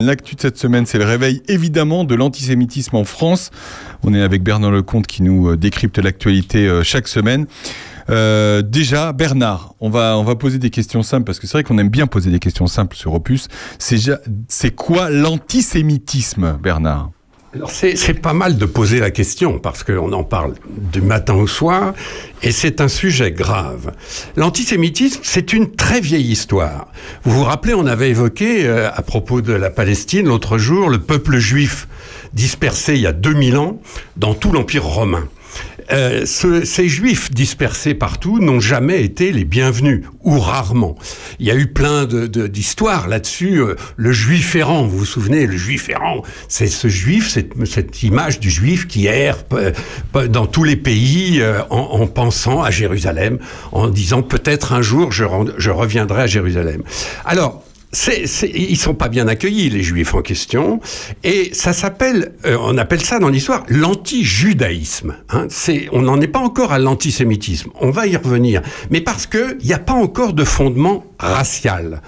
L'actu de cette semaine, c'est le réveil évidemment de l'antisémitisme en France. On est avec Bernard Lecomte qui nous euh, décrypte l'actualité euh, chaque semaine. Euh, déjà, Bernard, on va, on va poser des questions simples parce que c'est vrai qu'on aime bien poser des questions simples sur Opus. C'est quoi l'antisémitisme, Bernard? C'est pas mal de poser la question parce qu'on en parle du matin au soir et c'est un sujet grave. L'antisémitisme, c'est une très vieille histoire. Vous vous rappelez, on avait évoqué euh, à propos de la Palestine l'autre jour le peuple juif dispersé il y a 2000 ans dans tout l'Empire romain. Euh, ces juifs dispersés partout n'ont jamais été les bienvenus, ou rarement. Il y a eu plein d'histoires de, là-dessus. Euh, le juif errant, vous vous souvenez, le juif errant, c'est ce juif, cette, cette, image du juif qui erre dans tous les pays euh, en, en, pensant à Jérusalem, en disant peut-être un jour je, je reviendrai à Jérusalem. Alors, c'est, ils sont pas bien accueillis les juifs en question. Et ça s'appelle euh, on appelle ça dans l'histoire l'anti-judaïsme hein. c'est on n'en est pas encore à l'antisémitisme. On va y revenir. Mais parce que il n'y a pas encore de fondement racial.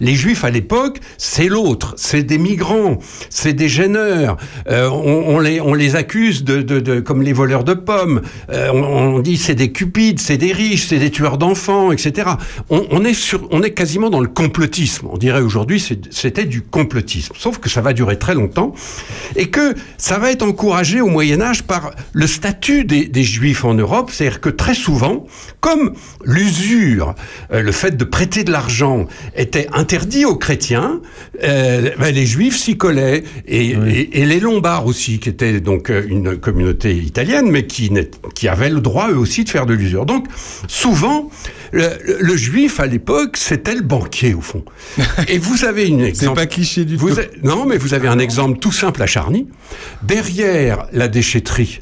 Les juifs à l'époque c'est l'autre. C'est des migrants. C'est des gêneurs. Euh, on, les accuse de, comme les voleurs de pommes. Euh, on, on, dit c'est des cupides c'est des riches c'est des tueurs d'enfants etc on, est sur on est quasiment dans le complotisme dirait aujourd'hui, c'était du complotisme. Sauf que ça va durer très longtemps et que ça va être encouragé au Moyen Âge par le statut des, des Juifs en Europe, c'est-à-dire que très souvent, comme l'usure, euh, le fait de prêter de l'argent était interdit aux chrétiens, euh, ben les Juifs s'y collaient et, et, et, les Lombards aussi, qui étaient donc euh, une communauté italienne, mais qui, qui avaient le droit eux aussi de faire de l'usure. Donc souvent, le, le, Juif à l'époque, c'était le banquier au fond. Et vous avez une exemple. C'est pas cliché du vous tout. non, mais vous avez un exemple tout simple à Charny. Derrière la déchetterie,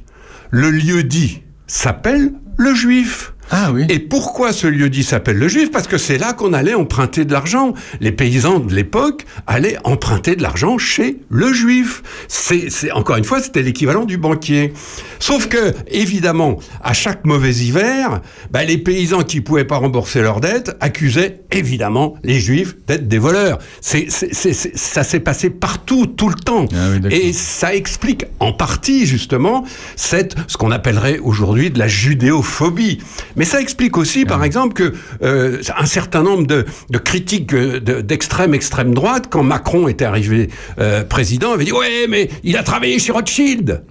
le lieu dit s'appelle le Juif. Ah oui. Et pourquoi ce lieu-dit s'appelle le Juif? Parce que c'est là qu'on allait emprunter de l'argent. Les paysans de l'époque allaient emprunter de l'argent chez le Juif. C'est encore une fois, c'était l'équivalent du banquier. Sauf que, évidemment, à chaque mauvais hiver, bah, les paysans qui pouvaient pas rembourser leurs dettes accusaient évidemment les Juifs d'être des voleurs. C'est ça s'est passé partout, tout le temps. Ah oui, Et ça explique en partie justement cette ce qu'on appellerait aujourd'hui de la judéophobie. Mais ça explique aussi, par exemple, que euh, un certain nombre de, de critiques d'extrême extrême droite, quand Macron était arrivé euh, président, avait dit ouais, mais il a travaillé chez Rothschild.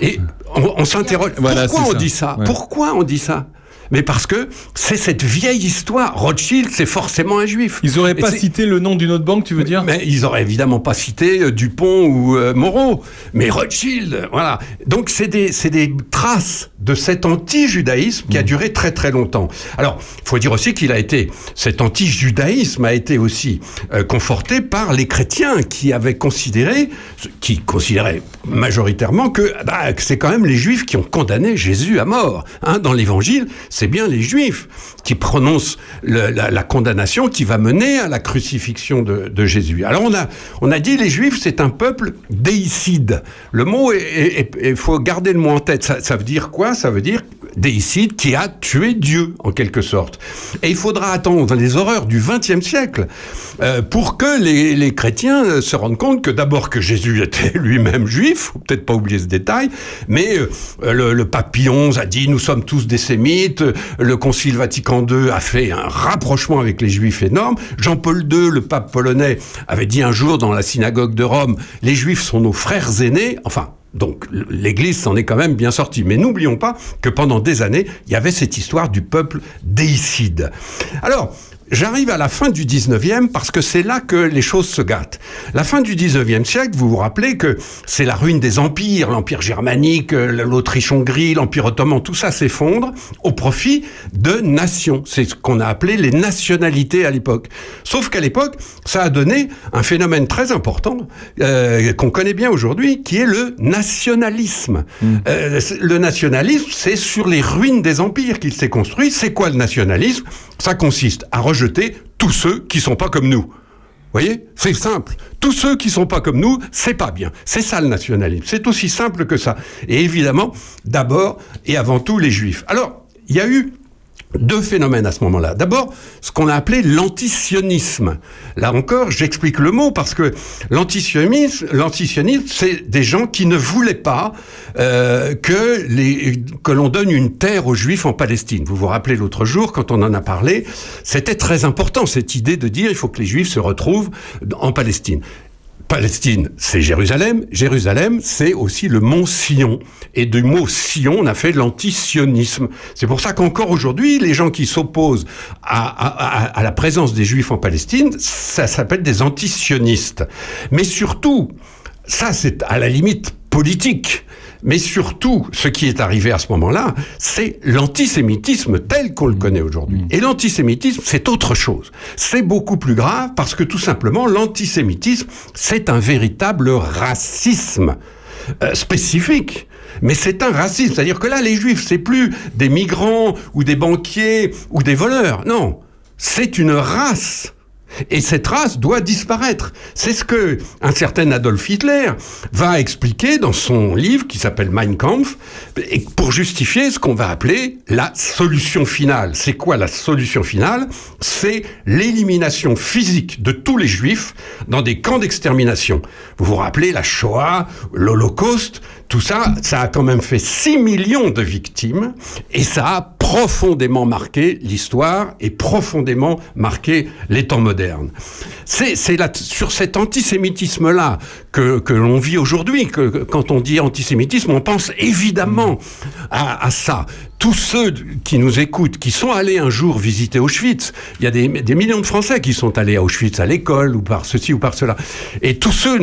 Et on, on s'interroge. Voilà, pourquoi on ça. dit ça? Pourquoi on dit ça? Mais parce que c'est cette vieille histoire. Rothschild, c'est forcément un juif. Ils auraient pas cité le nom d'une autre banque, tu veux dire? Mais ils auraient évidemment pas cité euh, Dupont ou euh, Moreau. Mais Rothschild, voilà. Donc c'est des, des traces de cet anti-judaïsme qui a duré très très longtemps. Alors, il faut dire aussi qu'il a été, cet anti-judaïsme a été aussi euh, conforté par les chrétiens qui avaient considéré, qui considéraient majoritairement que, bah, que c'est quand même les juifs qui ont condamné Jésus à mort. Hein, dans l'évangile, c'est bien les juifs qui prononcent la, condamnation qui va mener à la crucifixion de, Jésus. Alors on a, on a dit les juifs, c'est un peuple déicide. Le mot, il faut garder le mot en tête. Ça veut dire quoi? Ça veut dire déicide qui a tué Dieu, en quelque sorte. Et il faudra attendre les horreurs du XXe siècle euh, pour que les, les, chrétiens se rendent compte que d'abord que Jésus était lui-même juif, faut peut-être pas oublier ce détail, mais euh, le, le XI a dit nous sommes tous des sémites, le Concile Vatican II a fait un rapprochement avec les juifs énorme, Jean-Paul II, le pape polonais, avait dit un jour dans la synagogue de Rome, les juifs sont nos frères aînés, enfin donc l'Église s'en est quand même bien sortie. Mais n'oublions pas que pendant des années, il y avait cette histoire du peuple déicide. Alors, J'arrive à la fin du 19e parce que c'est là que les choses se gâtent. La fin du 19e siècle, vous vous rappelez que c'est la ruine des empires, l'empire germanique, l'Autriche-Hongrie, l'empire ottoman, tout ça s'effondre au profit de nations. C'est ce qu'on a appelé les nationalités à l'époque. Sauf qu'à l'époque, ça a donné un phénomène très important euh, qu'on connaît bien aujourd'hui, qui est le nationalisme. Mmh. Euh, le nationalisme, c'est sur les ruines des empires qu'il s'est construit. C'est quoi le nationalisme? Ça consiste à rejeter tous ceux qui sont pas comme nous. voyez? C'est simple. Tous ceux qui sont pas comme nous, c'est pas bien. C'est ça le nationalisme. C'est aussi simple que ça. Et évidemment, d'abord et avant tout les juifs. Alors, il y a eu deux phénomènes à ce moment-là. D'abord, ce qu'on a appelé l'antisionisme. Là encore, j'explique le mot parce que l'antisionisme, l'antisionisme, c'est des gens qui ne voulaient pas euh, que, les, que l'on donne une terre aux Juifs en Palestine. Vous vous rappelez l'autre jour, quand on en a parlé, c'était très important cette idée de dire il faut que les Juifs se retrouvent en Palestine. Palestine, c'est Jérusalem. Jérusalem, c'est aussi le mont Sion. Et du mot Sion, on a fait l'antisionisme. C'est pour ça qu'encore aujourd'hui, les gens qui s'opposent à, la présence des Juifs en Palestine, ça s'appelle des antisionistes. Mais surtout, ça c'est à la limite politique. Mais surtout, ce qui est arrivé à ce moment-là, c'est l'antisémitisme tel qu'on le connaît aujourd'hui. Mm. Et l'antisémitisme, c'est autre chose. C'est beaucoup plus grave parce que tout simplement, l'antisémitisme, c'est un véritable racisme euh, spécifique. Mais c'est un racisme. C'est-à-dire que là, les juifs, c'est plus des migrants ou des banquiers ou des voleurs. Non. C'est une race. Et cette race doit disparaître. C'est ce que un certain Adolf Hitler va expliquer dans son livre qui s'appelle Mein Kampf, pour justifier ce qu'on va appeler la solution finale. C'est quoi la solution finale? C'est l'élimination physique de tous les juifs dans des camps d'extermination. Vous vous rappelez la Shoah, l'Holocauste, tout ça, ça a quand même fait 6 millions de victimes et ça a profondément marqué l'histoire et profondément marqué les temps modernes. C'est sur cet antisémitisme-là que, que l'on vit aujourd'hui, que, quand on dit antisémitisme, on pense évidemment à, ça tous ceux qui nous écoutent, qui sont allés un jour visiter Auschwitz, il y a des, millions de Français qui sont allés à Auschwitz à l'école ou par ceci ou par cela. Et tous ceux,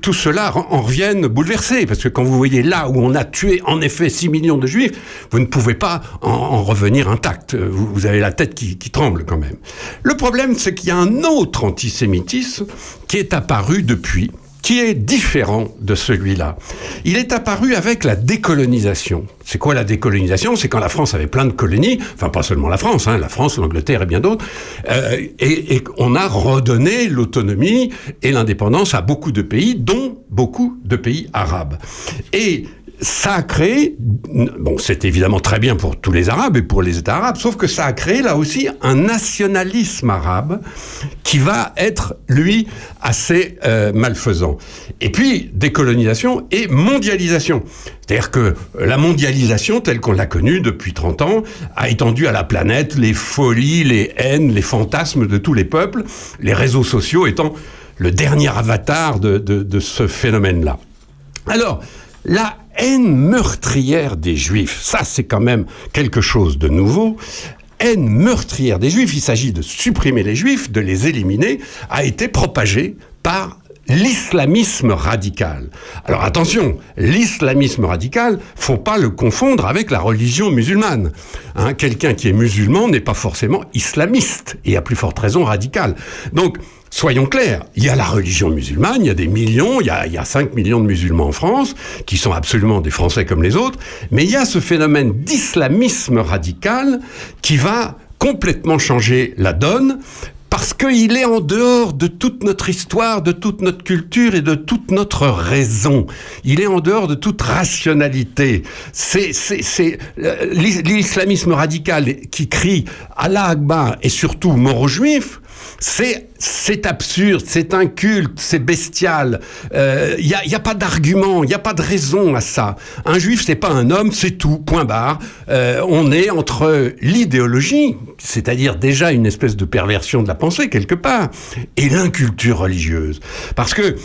tous ceux-là en reviennent bouleversés parce que quand vous voyez là où on a tué en effet 6 millions de juifs, vous ne pouvez pas en, revenir intact. Vous, avez la tête qui, tremble quand même. Le problème, c'est qu'il y a un autre antisémitisme qui est apparu depuis qui est différent de celui-là. Il est apparu avec la décolonisation. C'est quoi la décolonisation? C'est quand la France avait plein de colonies, enfin pas seulement la France, hein, la France, l'Angleterre et bien d'autres, euh, et, on a redonné l'autonomie et l'indépendance à beaucoup de pays, dont beaucoup de pays arabes. Ça a créé, bon, c'est évidemment très bien pour tous les Arabes et pour les États arabes, sauf que ça a créé là aussi un nationalisme arabe qui va être, lui, assez euh, malfaisant. Et puis, décolonisation et mondialisation. C'est-à-dire que la mondialisation, telle qu'on l'a connue depuis 30 ans, a étendu à la planète les folies, les haines, les fantasmes de tous les peuples, les réseaux sociaux étant le dernier avatar de, de, de ce phénomène-là. Alors, la haine meurtrière des Juifs, ça c'est quand même quelque chose de nouveau, haine meurtrière des Juifs, il s'agit de supprimer les Juifs, de les éliminer, a été propagée par l'islamisme radical. Alors attention, l'islamisme radical, faut pas le confondre avec la religion musulmane. Hein, Quelqu'un qui est musulman n'est pas forcément islamiste, et à plus forte raison radical. Donc, Soyons clairs, il y a la religion musulmane, il y a des millions, il y a, il y a 5 millions de musulmans en France, qui sont absolument des Français comme les autres, mais il y a ce phénomène d'islamisme radical qui va complètement changer la donne, parce qu'il est en dehors de toute notre histoire, de toute notre culture et de toute notre raison. Il est en dehors de toute rationalité. C'est, c'est, euh, l'islamisme radical qui crie Allah Akbar et surtout mort aux juifs c'est absurde, c'est inculte, c'est bestial. Il euh, n'y a, y a, pas d'argument, il n'y a pas de raison à ça. Un juif, c'est pas un homme, c'est tout, point barre. Euh, on est entre l'idéologie, c'est-à-dire déjà une espèce de perversion de la pensée quelque part, et l'inculture religieuse. Parce que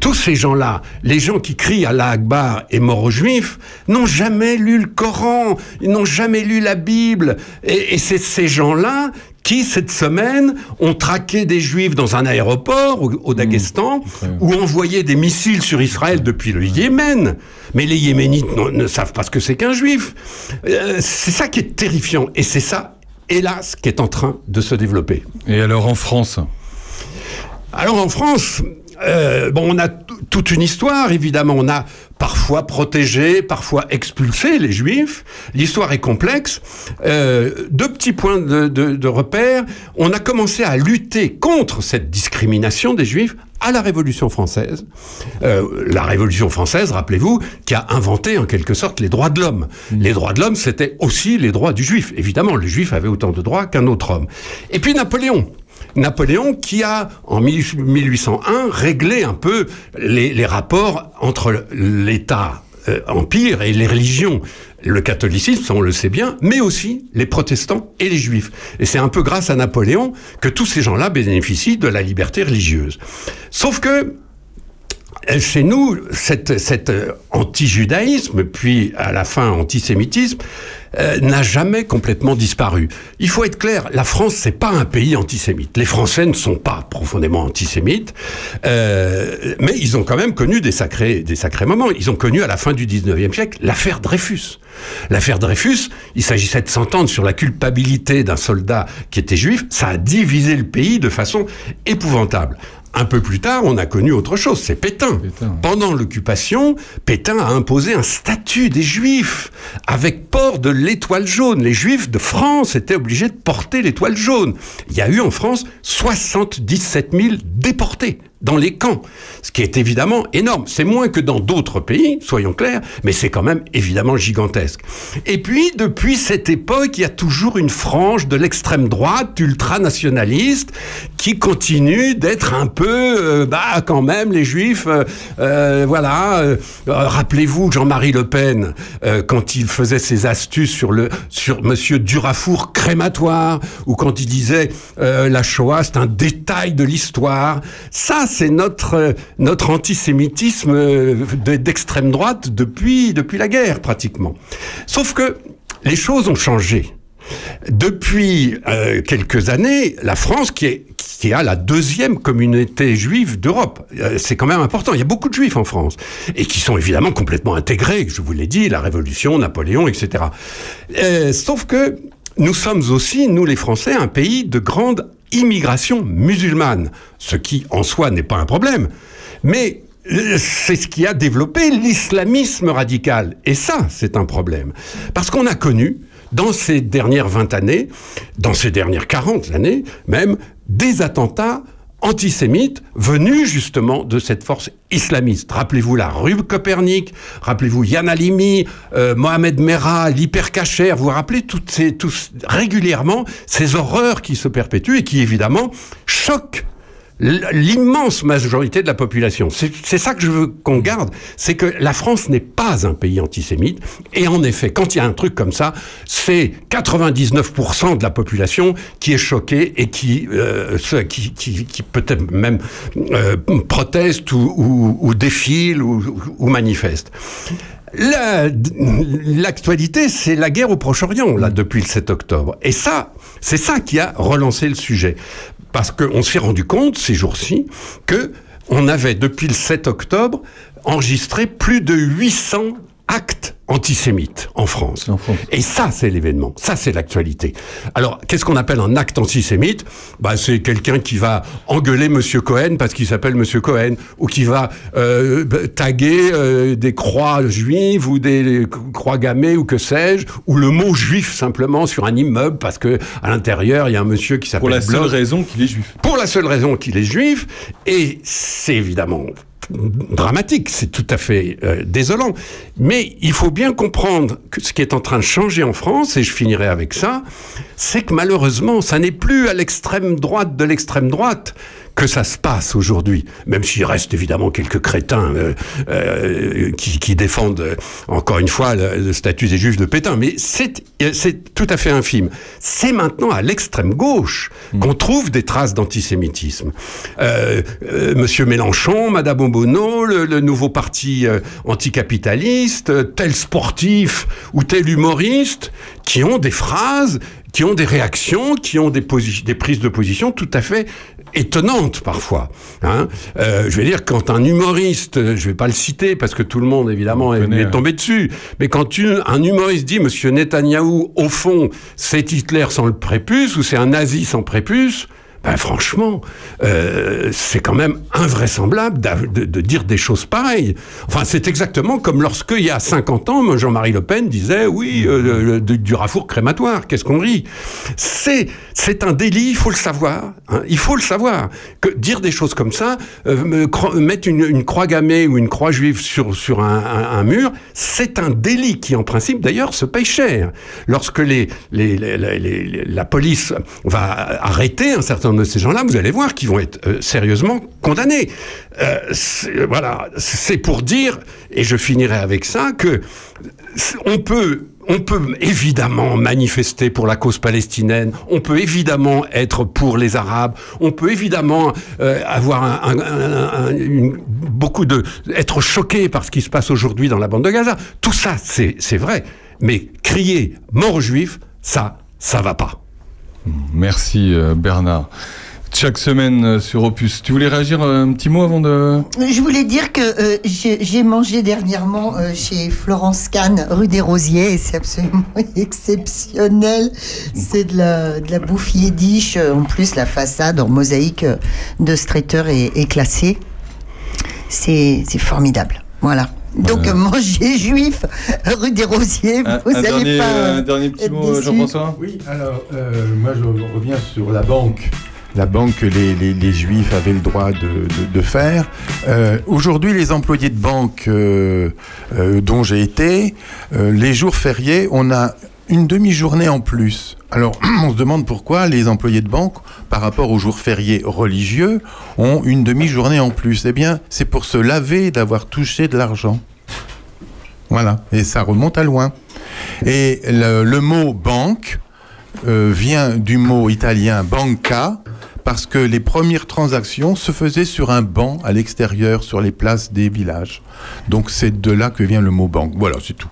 tous ces gens-là, les gens qui crient Allah Akbar et mort aux Juifs, n'ont jamais lu le Coran, ils n'ont jamais lu la Bible. Et, et c'est ces gens-là qui, cette semaine, ont traqué des juifs dans un aéroport au, mmh. Daghestan, ou envoyé des missiles sur Israël depuis le Yémen. Mais les Yéménites ne, savent pas ce que c'est qu'un juif. Euh, c'est ça qui est terrifiant. Et c'est ça, hélas, qui est en train de se développer. Et alors en France? Alors en France, euh, bon, on a toute une histoire, évidemment. On a parfois protégé, parfois expulsé les juifs. L'histoire est complexe. Euh, deux petits points de, de, de, repère. On a commencé à lutter contre cette discrimination des juifs à la Révolution française. Euh, la Révolution française, rappelez-vous, qui a inventé en quelque sorte les droits de l'homme. Mmh. Les droits de l'homme, c'était aussi les droits du juif. Évidemment, le juif avait autant de droits qu'un autre homme. Et puis Napoléon. Napoléon qui a, en 1801, réglé un peu les, rapports entre l'État euh, empire et les religions. Le catholicisme, on le sait bien, mais aussi les protestants et les juifs. Et c'est un peu grâce à Napoléon que tous ces gens-là bénéficient de la liberté religieuse. Sauf que chez nous, cet, euh, anti-judaïsme, puis à la fin antisémitisme, euh, n'a jamais complètement disparu. Il faut être clair, la France, c'est pas un pays antisémite. Les Français ne sont pas profondément antisémites, mais ils ont quand même connu des sacrés, des sacrés moments. Ils ont connu à la fin du 19e siècle l'affaire Dreyfus. L'affaire Dreyfus, il s'agissait de s'entendre sur la culpabilité d'un soldat qui était juif, ça a divisé le pays de façon épouvantable. Un peu plus tard, on a connu autre chose, c'est Pétain. Pendant l'occupation, Pétain a imposé un statut des Juifs avec port de l'étoile jaune. Les Juifs de France étaient obligés de porter l'étoile jaune. Il y a eu en France 77 000 déportés dans les camps, ce qui est évidemment énorme. C'est moins que dans d'autres pays, soyons clairs, mais c'est quand même évidemment gigantesque. Et puis, depuis cette époque, il y a toujours une frange de l'extrême droite ultranationaliste qui continue d'être un peu, euh, bah, quand même, les juifs, euh, euh, voilà. Rappelez-vous Jean-Marie Le Pen, quand il faisait ses astuces sur le, sur Monsieur Durafour crématoire, ou quand il disait la Shoah, c'est un détail de l'histoire. Ça, c'est notre, notre antisémitisme euh, d'extrême droite depuis, depuis la guerre, pratiquement. Sauf que les choses ont changé. Depuis euh, quelques années, la France, qui, est, qui a la deuxième communauté juive d'Europe, euh, c'est quand même important. Il y a beaucoup de juifs en France et qui sont évidemment complètement intégrés. Je vous l'ai dit, la Révolution, Napoléon, etc. sauf que nous sommes aussi, nous les Français, un pays de grande immigration musulmane, ce qui en soi n'est pas un problème. Mais euh, c'est ce qui a développé l'islamisme radical. Et ça, c'est un problème. Parce qu'on a connu, dans ces dernières 20 années, dans ces dernières 40 années même, des attentats antisémite venu justement de cette force islamiste. Rappelez-vous la rue Copernic, rappelez-vous Yann Alimi, euh, Mohamed Merah, l'hypercacher, vous vous rappelez toutes ces, tous, régulièrement ces horreurs qui se perpétuent et qui évidemment choquent l'immense majorité de la population. C'est ça que je veux qu'on garde, c'est que la France n'est pas un pays antisémite, et en effet, quand il y a un truc comme ça, c'est 99% de la population qui est choquée et qui, euh, qui, qui, qui peut-être même euh, proteste ou, ou, défile ou, ou manifeste. L'actualité, c'est la guerre au Proche-Orient, là, depuis le 7 octobre. Et ça, c'est ça qui a relancé le sujet. Parce qu'on s'est rendu compte ces jours-ci que on avait, depuis le 7 octobre, enregistré plus de 800 actes antisémites en France. Et ça, c'est l'événement. Ça, c'est l'actualité. Alors, qu'est-ce qu'on appelle un acte antisémite? Bah, C'est quelqu'un qui va engueuler Monsieur Cohen parce qu'il s'appelle Monsieur Cohen, ou qui va euh, taguer euh, des croix juives ou des croix gammées ou que sais-je, ou le mot juif simplement sur un immeuble parce que à l'intérieur il y a un monsieur qui s'appelle Pour la seule raison qu'il est juif. Pour la seule raison qu'il est juif. Et c'est évidemment dramatique, c'est tout à fait euh, désolant. Mais il faut bien comprendre que ce qui est en train de changer en France, et je finirai avec ça, c'est que malheureusement, ça n'est plus à l'extrême droite de l'extrême droite que ça se passe aujourd'hui, même s'il reste évidemment quelques crétins euh, euh, qui, qui, défendent euh, encore une fois le, statut des juifs de Pétain, mais c'est tout à fait infime. C'est maintenant à l'extrême gauche mmh. qu'on trouve des traces d'antisémitisme. Monsieur Mélenchon, Madame Obono, le, le nouveau parti anticapitaliste, tel sportif ou tel humoriste, qui ont des phrases qui ont des réactions, qui ont des, des prises de position tout à fait étonnantes parfois. Hein. Euh, je vais dire, quand un humoriste, je vais pas le citer parce que tout le monde évidemment est, est, tombé dessus, mais quand un humoriste dit Monsieur Netanyahou, au fond, c'est Hitler sans le prépuce ou c'est un nazi sans prépuce, ben franchement, euh, c'est quand même invraisemblable de, dire des choses pareilles. Enfin, c'est exactement comme lorsque, il y a 50 ans, Jean-Marie Le Pen disait, oui, euh, du, rafour crématoire, qu'est-ce qu'on rit? C'est un délit, il faut le savoir. Hein, il faut le savoir. Que dire des choses comme ça, euh, mettre une, croix gammée ou une croix juive sur, sur un, mur, c'est un délit qui, en principe, d'ailleurs, se paye cher. Lorsque les, les, la police va arrêter un certain nombre de ces gens-là, vous allez voir qu'ils vont être euh, sérieusement condamnés. Euh, voilà, c'est pour dire, et je finirai avec ça, que on peut on peut évidemment manifester pour la cause palestinienne, on peut évidemment être pour les Arabes, on peut évidemment euh, avoir beaucoup de être choqué par ce qui se passe aujourd'hui dans la bande de Gaza. Tout ça, c'est vrai, mais crier mort aux Juifs, ça, ça va pas. Merci Bernard chaque semaine sur Opus. Tu voulais réagir un petit mot avant de... Je voulais dire que euh, j'ai mangé dernièrement euh, chez Florence Kahn, rue des Rosiers, et c'est absolument exceptionnel. C'est de la, de la bouffe yiddish. En plus, la façade en mosaïque de est, est classée. C'est formidable. Voilà. Donc euh... manger juif, rue des Rosiers, un, vous n'allez dernier, pas. Un dernier petit mot, Jean-François? Oui, alors euh, moi je reviens sur la banque la banque que les, les, les, juifs avaient le droit de, de, de faire. Euh, Aujourd'hui, les employés de banque euh, euh, dont j'ai été, les jours fériés, on a une demi-journée en plus. Alors, on se demande pourquoi les employés de banque, par rapport aux jours fériés religieux, ont une demi-journée en plus. Eh bien, c'est pour se laver d'avoir touché de l'argent. Voilà, et ça remonte à loin. Et le, mot banque euh, vient du mot italien banca, parce que les premières transactions se faisaient sur un banc à l'extérieur, sur les places des villages. Donc c'est de là que vient le mot banque. Voilà, c'est tout.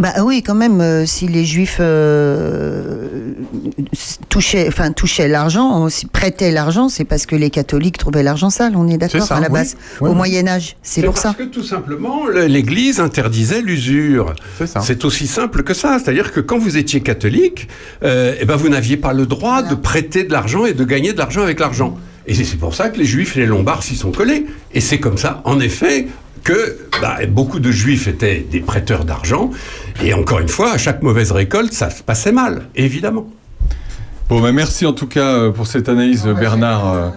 Bah oui, quand même, euh, si les juifs euh, touchaient, enfin, touchaient l'argent, prêtaient l'argent, c'est parce que les catholiques trouvaient l'argent sale, on est d'accord, à la base, oui. au Oui, Moyen-Âge. C'est pour parce ça. que tout simplement, l'Église interdisait l'usure. C'est aussi simple que ça. C'est-à-dire que quand vous étiez catholique, euh, eh ben vous n'aviez pas le droit Voilà. de prêter de l'argent et de gagner de l'argent avec l'argent. Et c'est pour ça que les Juifs et les Lombards s'y sont collés. Et c'est comme ça, en effet, que bah, beaucoup de juifs étaient des prêteurs d'argent. Et encore une fois, à chaque mauvaise récolte, ça se passait mal, évidemment. Bon, bah merci en tout cas pour cette analyse, Bernard.